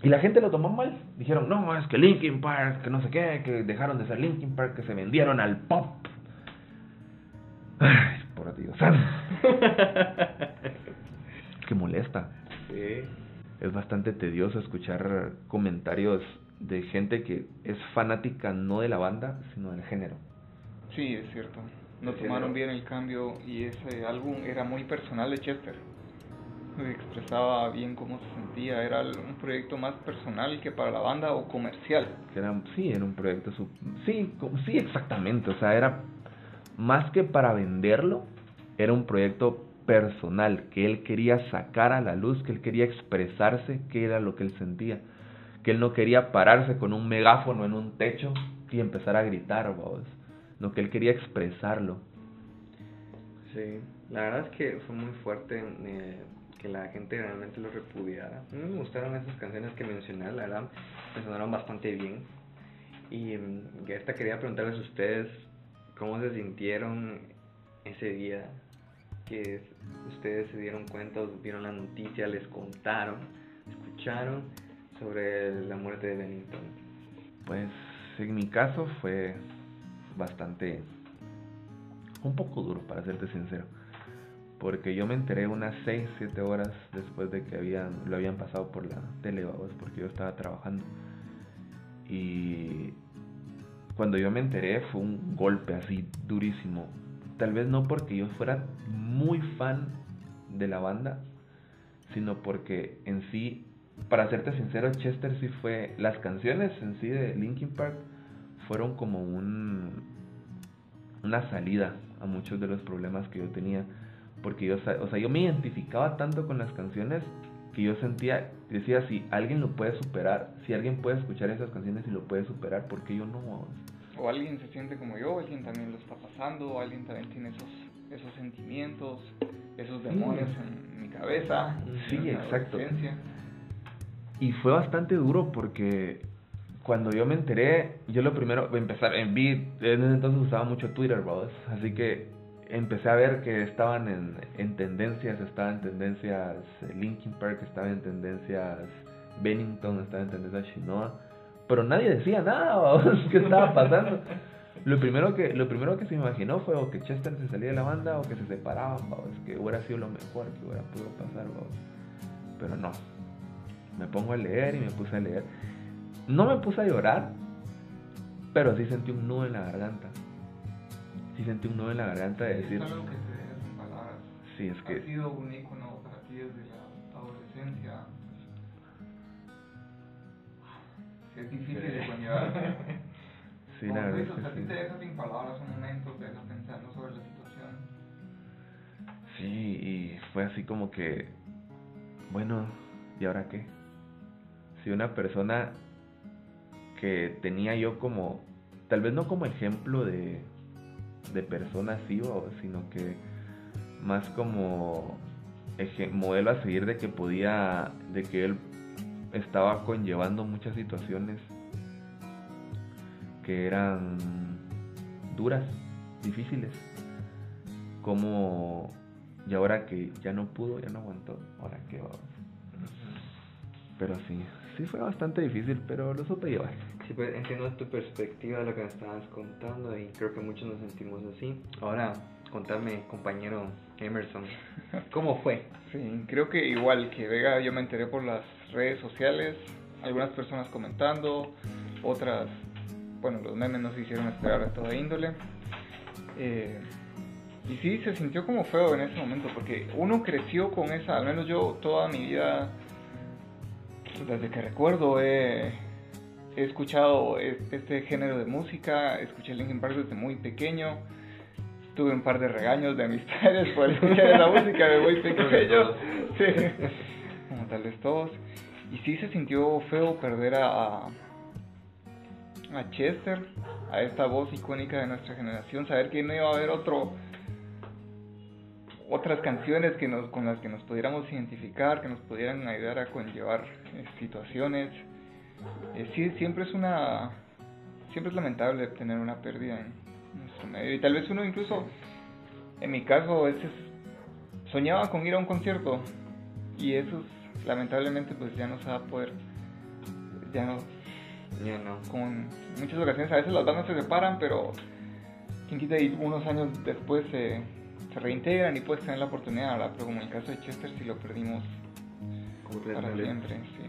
Y la gente lo tomó mal. Dijeron, no, es que Linkin Park, que no sé qué, que dejaron de ser Linkin Park, que se vendieron al pop. Ay, por Dios [laughs] que molesta. Sí es bastante tedioso escuchar comentarios de gente que es fanática no de la banda, sino del género. Sí, es cierto. No tomaron bien el cambio y ese álbum era muy personal de Chester. Expresaba bien cómo se sentía, era un proyecto más personal que para la banda o comercial. Era, sí, era un proyecto, sí, sí, exactamente, o sea, era más que para venderlo, era un proyecto personal que él quería sacar a la luz, que él quería expresarse qué era lo que él sentía, que él no quería pararse con un megáfono en un techo y empezar a gritar, vos, no que él quería expresarlo. Sí, la verdad es que fue muy fuerte eh, que la gente realmente lo repudiara. Me gustaron esas canciones que mencioné, la verdad, me sonaron bastante bien. Y mm, esta quería preguntarles a ustedes cómo se sintieron ese día que ustedes se dieron cuenta, vieron la noticia, les contaron, escucharon sobre la muerte de Bennington? Pues en mi caso fue bastante, un poco duro para serte sincero, porque yo me enteré unas 6, 7 horas después de que habían, lo habían pasado por la tele, porque yo estaba trabajando. Y cuando yo me enteré fue un golpe así durísimo, tal vez no porque yo fuera muy fan de la banda, sino porque en sí, para serte sincero, Chester sí fue, las canciones en sí de Linkin Park fueron como un, una salida a muchos de los problemas que yo tenía, porque yo, o sea, yo me identificaba tanto con las canciones que yo sentía, decía, si alguien lo puede superar, si alguien puede escuchar esas canciones y lo puede superar, ¿por qué yo no? o alguien se siente como yo, alguien también lo está pasando, o alguien también tiene esos, esos sentimientos, esos demonios en mi cabeza. Sí, exacto. Y fue bastante duro porque cuando yo me enteré, yo lo primero, empezar, en vi, en ese entonces usaba mucho Twitter, bros, así que empecé a ver que estaban en, en tendencias, estaban en tendencias Linkin Park, estaba en tendencias Bennington, estaba en tendencias Shinoa pero nadie decía nada, [laughs] ¿qué estaba pasando? Lo primero que lo primero que se imaginó fue o que Chester se salía de la banda o que se separaban, es que hubiera sido lo mejor que hubiera podido pasar, pero no. Me pongo a leer y me puse a leer. No me puse a llorar, pero sí sentí un nudo en la garganta. Sí sentí un nudo en la garganta de decir. Es algo que se palabras. Sí, es que. Ha sido un icono para ti desde la adolescencia es difícil de conllevar. [laughs] sí, la verdad. Dices, a ti te deja sin palabras un momento, te deja pensando sobre la situación. Sí, y fue así como que, bueno, ¿y ahora qué? Si una persona que tenía yo como, tal vez no como ejemplo de, de persona así, sino que más como modelo a seguir de que podía, de que él estaba conllevando muchas situaciones que eran duras, difíciles. Como, y ahora que ya no pudo, ya no aguantó, ahora que va. Pero sí, sí fue bastante difícil, pero lo supe llevar. Sí, pues entiendo tu perspectiva de lo que me estabas contando y creo que muchos nos sentimos así. Ahora, contame, compañero Emerson, [laughs] ¿cómo fue? Sí, creo que igual que Vega, yo me enteré por las redes sociales, algunas personas comentando, otras, bueno, los memes nos hicieron esperar a toda índole. Eh, y sí, se sintió como feo en ese momento, porque uno creció con esa, al menos yo toda mi vida, desde que recuerdo, he, he escuchado este género de música, escuché Linkin Park desde muy pequeño, tuve un par de regaños de amistades por escuchar la música de muy pequeño, sí, como tal vez todos, y sí se sintió feo perder a, a Chester, a esta voz icónica de nuestra generación, saber que no iba a haber otro otras canciones que nos, con las que nos pudiéramos identificar, que nos pudieran ayudar a conllevar eh, situaciones. Eh, sí, siempre es una siempre es lamentable tener una pérdida en nuestro medio y tal vez uno incluso en mi caso a veces soñaba con ir a un concierto y eso lamentablemente pues ya no se va a poder ya no Ya no. con muchas ocasiones a veces las bandas se separan pero quien quita y unos años después se, se reintegran y puedes tener la oportunidad ¿verdad? pero como en el caso de Chester si lo perdimos para siempre sí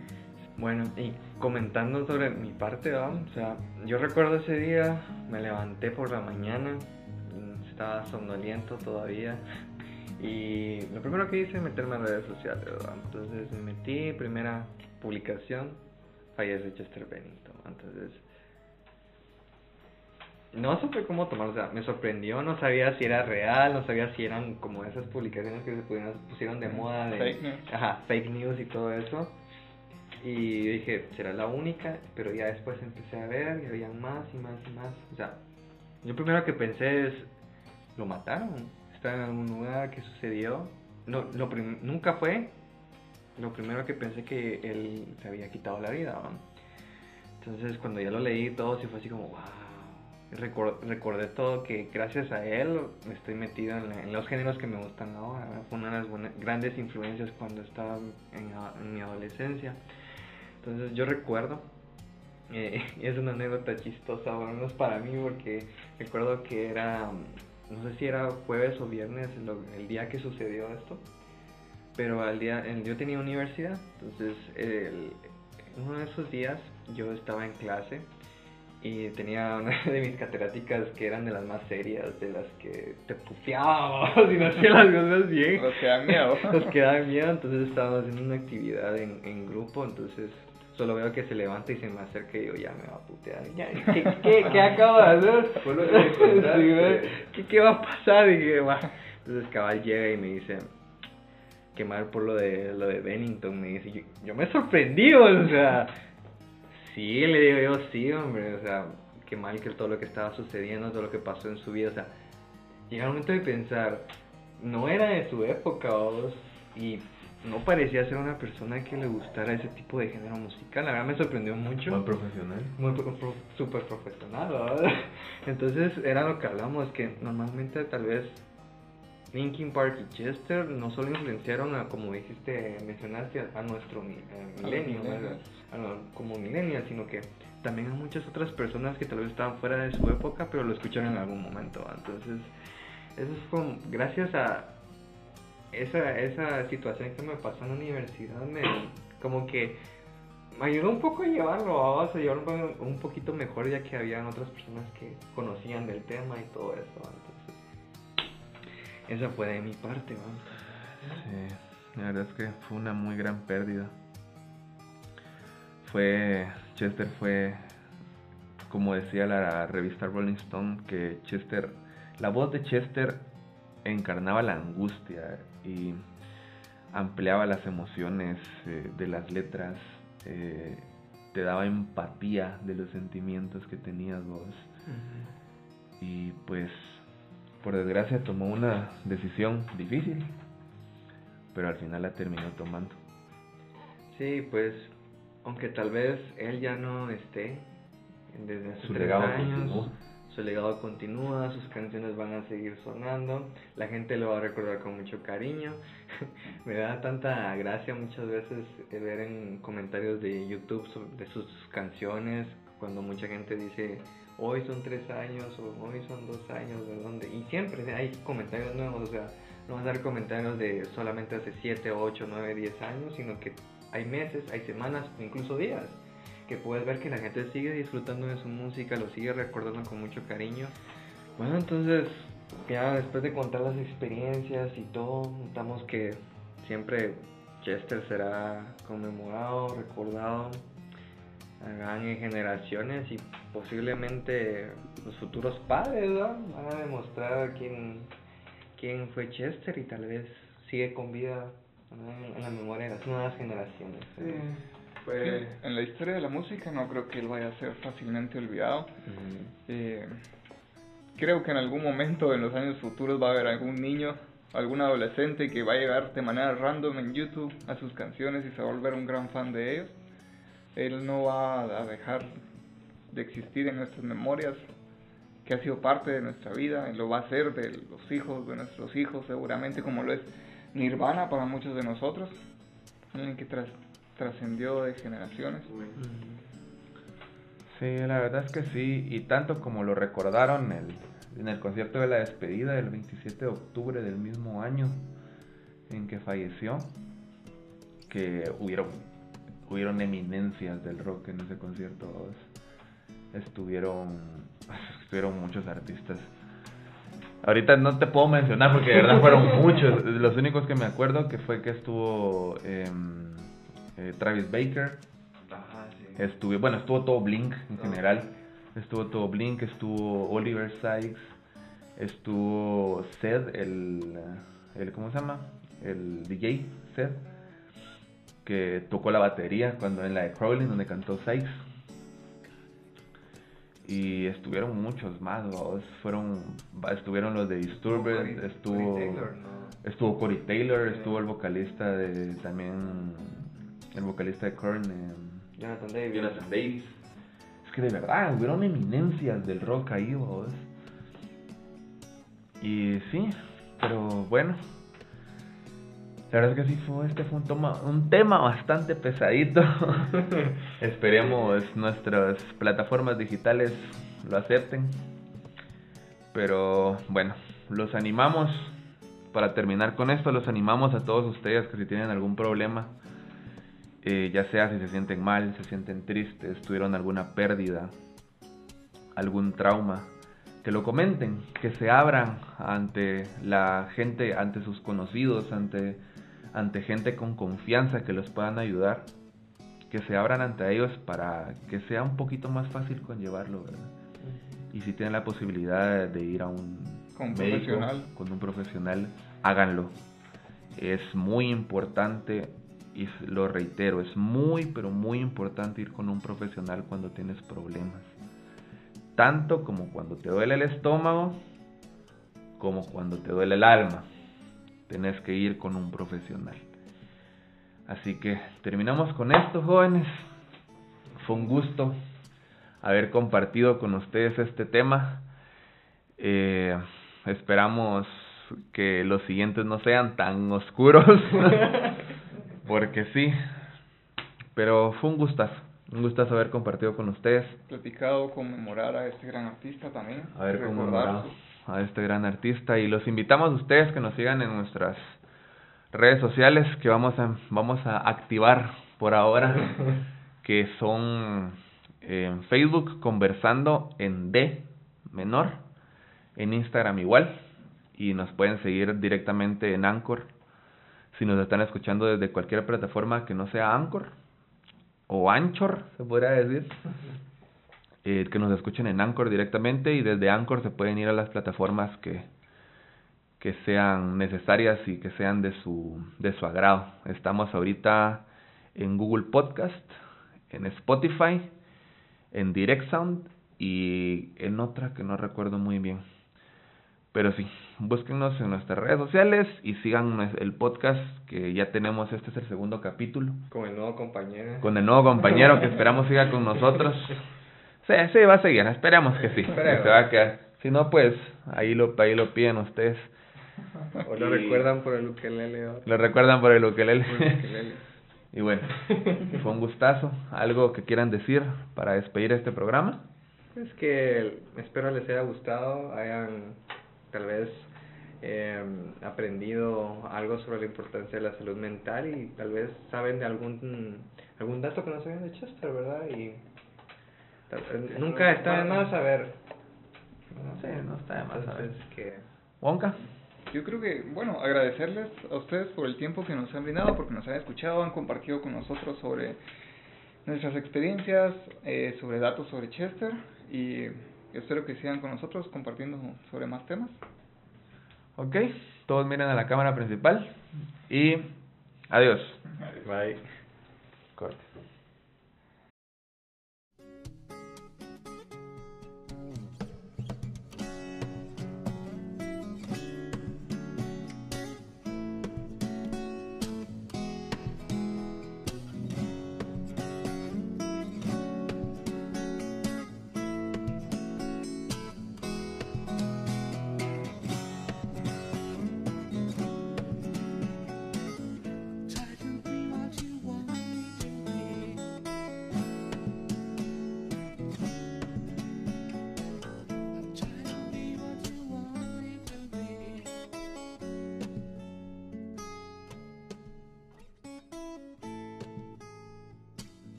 Bueno, y comentando sobre mi parte, ¿va? o sea, yo recuerdo ese día, me levanté por la mañana, mm, estaba somnoliento todavía, y lo primero que hice es meterme en redes sociales, ¿va? entonces me metí, primera publicación, fallece Chester Bennington, entonces no supe cómo tomar, o sea, me sorprendió, no sabía si era real, no sabía si eran como esas publicaciones que se pusieron, pusieron de moda de Fake news. Ajá, fake news y todo eso. Y dije, será la única, pero ya después empecé a ver y habían más y más y más. O sea, yo primero que pensé es, lo mataron, está en algún lugar, ¿qué sucedió? No, lo nunca fue, lo primero que pensé que él se había quitado la vida. ¿va? Entonces cuando ya lo leí todo, sí fue así como, wow. Recor- recordé todo que gracias a él me estoy metido en, los géneros que me gustan ahora. Fue una de las grandes influencias cuando estaba en, en mi adolescencia. Entonces yo recuerdo, eh, [laughs] es una anécdota chistosa, bueno, no es para mí porque recuerdo que era, no sé si era jueves o viernes lo- el día que sucedió esto, pero al día, yo tenía universidad, entonces el- uno de esos días yo estaba en clase y tenía [laughs] una de mis catedráticas que eran de las más serias, de las que te puteábamos y no hacían las cosas bien. los que dan miedo [laughs] Nos quedaba miedo, entonces estábamos haciendo una actividad en, en grupo, entonces solo veo que se levanta y se me acerca y yo ya me va a putear. Ya, ¿qué, qué, qué acabo de hacer? [laughs] Sí, ¿qué, ¿Qué va a pasar? Y dije, va. Entonces cabal llega y me dice, qué mal por lo de lo de Bennington, me dice, yo, yo me sorprendí, o sea, sí, le digo yo, sí, hombre, o sea, qué mal que todo lo que estaba sucediendo, todo lo que pasó en su vida, o sea, llega el momento de pensar, no era de su época, vos, y no parecía ser una persona que le gustara ese tipo de género musical, la verdad me sorprendió mucho. Buen profesional. Muy pro- súper profesional, ¿verdad? [laughs] Entonces era lo que hablamos, que normalmente tal vez Linkin Park y Chester no solo influenciaron a, como dijiste, mencionaste, a, a nuestro eh, milenio, millennials. ¿verdad? A lo- como millennial, sino que también a muchas otras personas que tal vez estaban fuera de su época, pero lo escucharon en algún momento. ¿verdad? Entonces, eso es como, gracias a esa, esa situación que me pasó en la universidad, me, como que me ayudó un poco a llevarlo, vamos a llevarlo un, po- un poquito mejor ya que habían otras personas que conocían del tema y todo eso. Entonces, esa fue de mi parte, ¿va? Sí, la verdad es que fue una muy gran pérdida. Fue, Chester fue, como decía la revista Rolling Stone, que Chester, la voz de Chester encarnaba la angustia y ampliaba las emociones eh, de las letras, eh, te daba empatía de los sentimientos que tenías vos. Y pues, por desgracia, tomó una decisión difícil, pero al final la terminó tomando. Sí, pues aunque tal vez él ya no esté desde hace Su tres legado años. Su legado continúa, sus canciones van a seguir sonando, la gente lo va a recordar con mucho cariño. [laughs] Me da tanta gracia muchas veces eh, ver en comentarios de YouTube de sus canciones, cuando mucha gente dice, hoy son tres años o hoy son dos años, ¿de dónde? Y siempre hay comentarios nuevos, o sea, no vas a dar comentarios de solamente hace 7, 8, 9, 10 años, sino que hay meses, hay semanas, incluso días, que puedes ver que la gente sigue disfrutando de su música, lo sigue recordando con mucho cariño. Bueno, entonces, ya después de contar las experiencias y todo, notamos que siempre Chester será conmemorado, recordado, hagan en generaciones y posiblemente los futuros padres van a demostrar quién, quién fue Chester y tal vez sigue con vida en la memoria de las nuevas generaciones. Sí, En la historia de la música no creo que él vaya a ser fácilmente olvidado. Ujú. Eh, creo que en algún momento en los años futuros va a haber algún niño, algún adolescente que va a llegar de manera random en YouTube a sus canciones y se va a volver un gran fan de ellos. Él no va a dejar de existir en nuestras memorias, que ha sido parte de nuestra vida, y lo va a ser de los hijos de nuestros hijos, seguramente como lo es Nirvana para muchos de nosotros, alguien que tras- trascendió de generaciones. Sí, la verdad es que sí, y tanto como lo recordaron el, en el concierto de la despedida del 27 de octubre del mismo año en que falleció, que hubieron, hubieron eminencias del rock en ese concierto, estuvieron, [laughs] estuvieron muchos artistas. Ahorita no te puedo mencionar porque de verdad fueron muchos, [laughs] los únicos que me acuerdo que fue que estuvo em, eh, Travis Baker, Ajá, sí. Estuve, bueno, estuvo todo Blink en Ah. general. Estuvo todo Blink, estuvo Oliver Sykes, estuvo Seth, el, el ¿cómo se llama? El DJ Seth, que tocó la batería cuando en la de Crawling donde cantó Sykes. Y estuvieron muchos más, ¿vaos? fueron, estuvieron los de Disturbed, Corey- estuvo Corey Taylor, ¿no? estuvo Corey Taylor, Sí. estuvo el vocalista de también el vocalista de Korn, em, Jonathan Davis. Jonathan Davis. Es que de verdad, hubieron eminencias del rock ahí, vos. Y sí, pero bueno. La verdad es que sí fue, este fue un, toma- un tema bastante pesadito. [laughs] Esperemos nuestras plataformas digitales lo acepten. Pero bueno, los animamos, para terminar con esto, los animamos a todos ustedes que si tienen algún problema, eh, ya sea si se sienten mal, se sienten tristes, tuvieron alguna pérdida, algún trauma, que lo comenten, que se abran ante la gente, ante sus conocidos, ante, ante gente con confianza que los puedan ayudar, que se abran ante ellos para que sea un poquito más fácil conllevarlo, ¿verdad? Y si tienen la posibilidad de ir a un Con médico, profesional. con un profesional, háganlo. Es muy importante y lo reitero, es muy pero muy importante ir con un profesional cuando tienes problemas. Tanto como cuando te duele el estómago, como cuando te duele el alma. Tenés que ir con un profesional. Así que terminamos con esto, jóvenes. Fue un gusto haber compartido con ustedes este tema. Eh, esperamos que los siguientes no sean tan oscuros. [laughs] porque sí. Pero fue un gustazo. Un gustazo haber compartido con ustedes. Platicado, conmemorar a este gran artista también. Haber recordar conmemorado a este gran artista. Y los invitamos a ustedes que nos sigan en nuestras redes sociales que vamos a, vamos a activar por ahora. [laughs] que son eh, en Facebook conversando en D menor. En Instagram igual. Y nos pueden seguir directamente en Anchor. Si nos están escuchando desde cualquier plataforma que no sea Anchor. O Anchor, se podría decir eh, que nos escuchen en Anchor directamente y desde Anchor se pueden ir a las plataformas que, que sean necesarias y que sean de su, de su agrado. Estamos ahorita en Google Podcast, en Spotify, en Direct Sound y en otra que no recuerdo muy bien. Pero sí, búsquenos en nuestras redes sociales y sigan el podcast que ya tenemos, este es el segundo capítulo. Con el nuevo compañero. Con el nuevo compañero que esperamos siga con nosotros. [laughs] Sí, sí, va a seguir, esperamos que sí. se va a quedar. Si no, pues ahí lo, ahí lo piden ustedes. O lo recuerdan por el ukelele. Lo recuerdan por el ukelele. [laughs] y bueno, fue un gustazo. ¿Algo que quieran decir para despedir este programa? Es que espero les haya gustado, hayan tal vez eh, aprendido algo sobre la importancia de la salud mental y tal vez saben de algún algún dato que no saben de Chester, ¿verdad? Y nunca está de más saber. No sé, no está de más saber. que... ¿Wonka? Yo creo que, bueno, agradecerles a ustedes por el tiempo que nos han brindado, porque nos han escuchado, han compartido con nosotros sobre nuestras experiencias, eh, sobre datos sobre Chester y espero que sigan con nosotros compartiendo sobre más temas. Ok, todos miren a la cámara principal y adiós. Bye. Corte.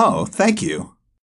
Oh, thank you.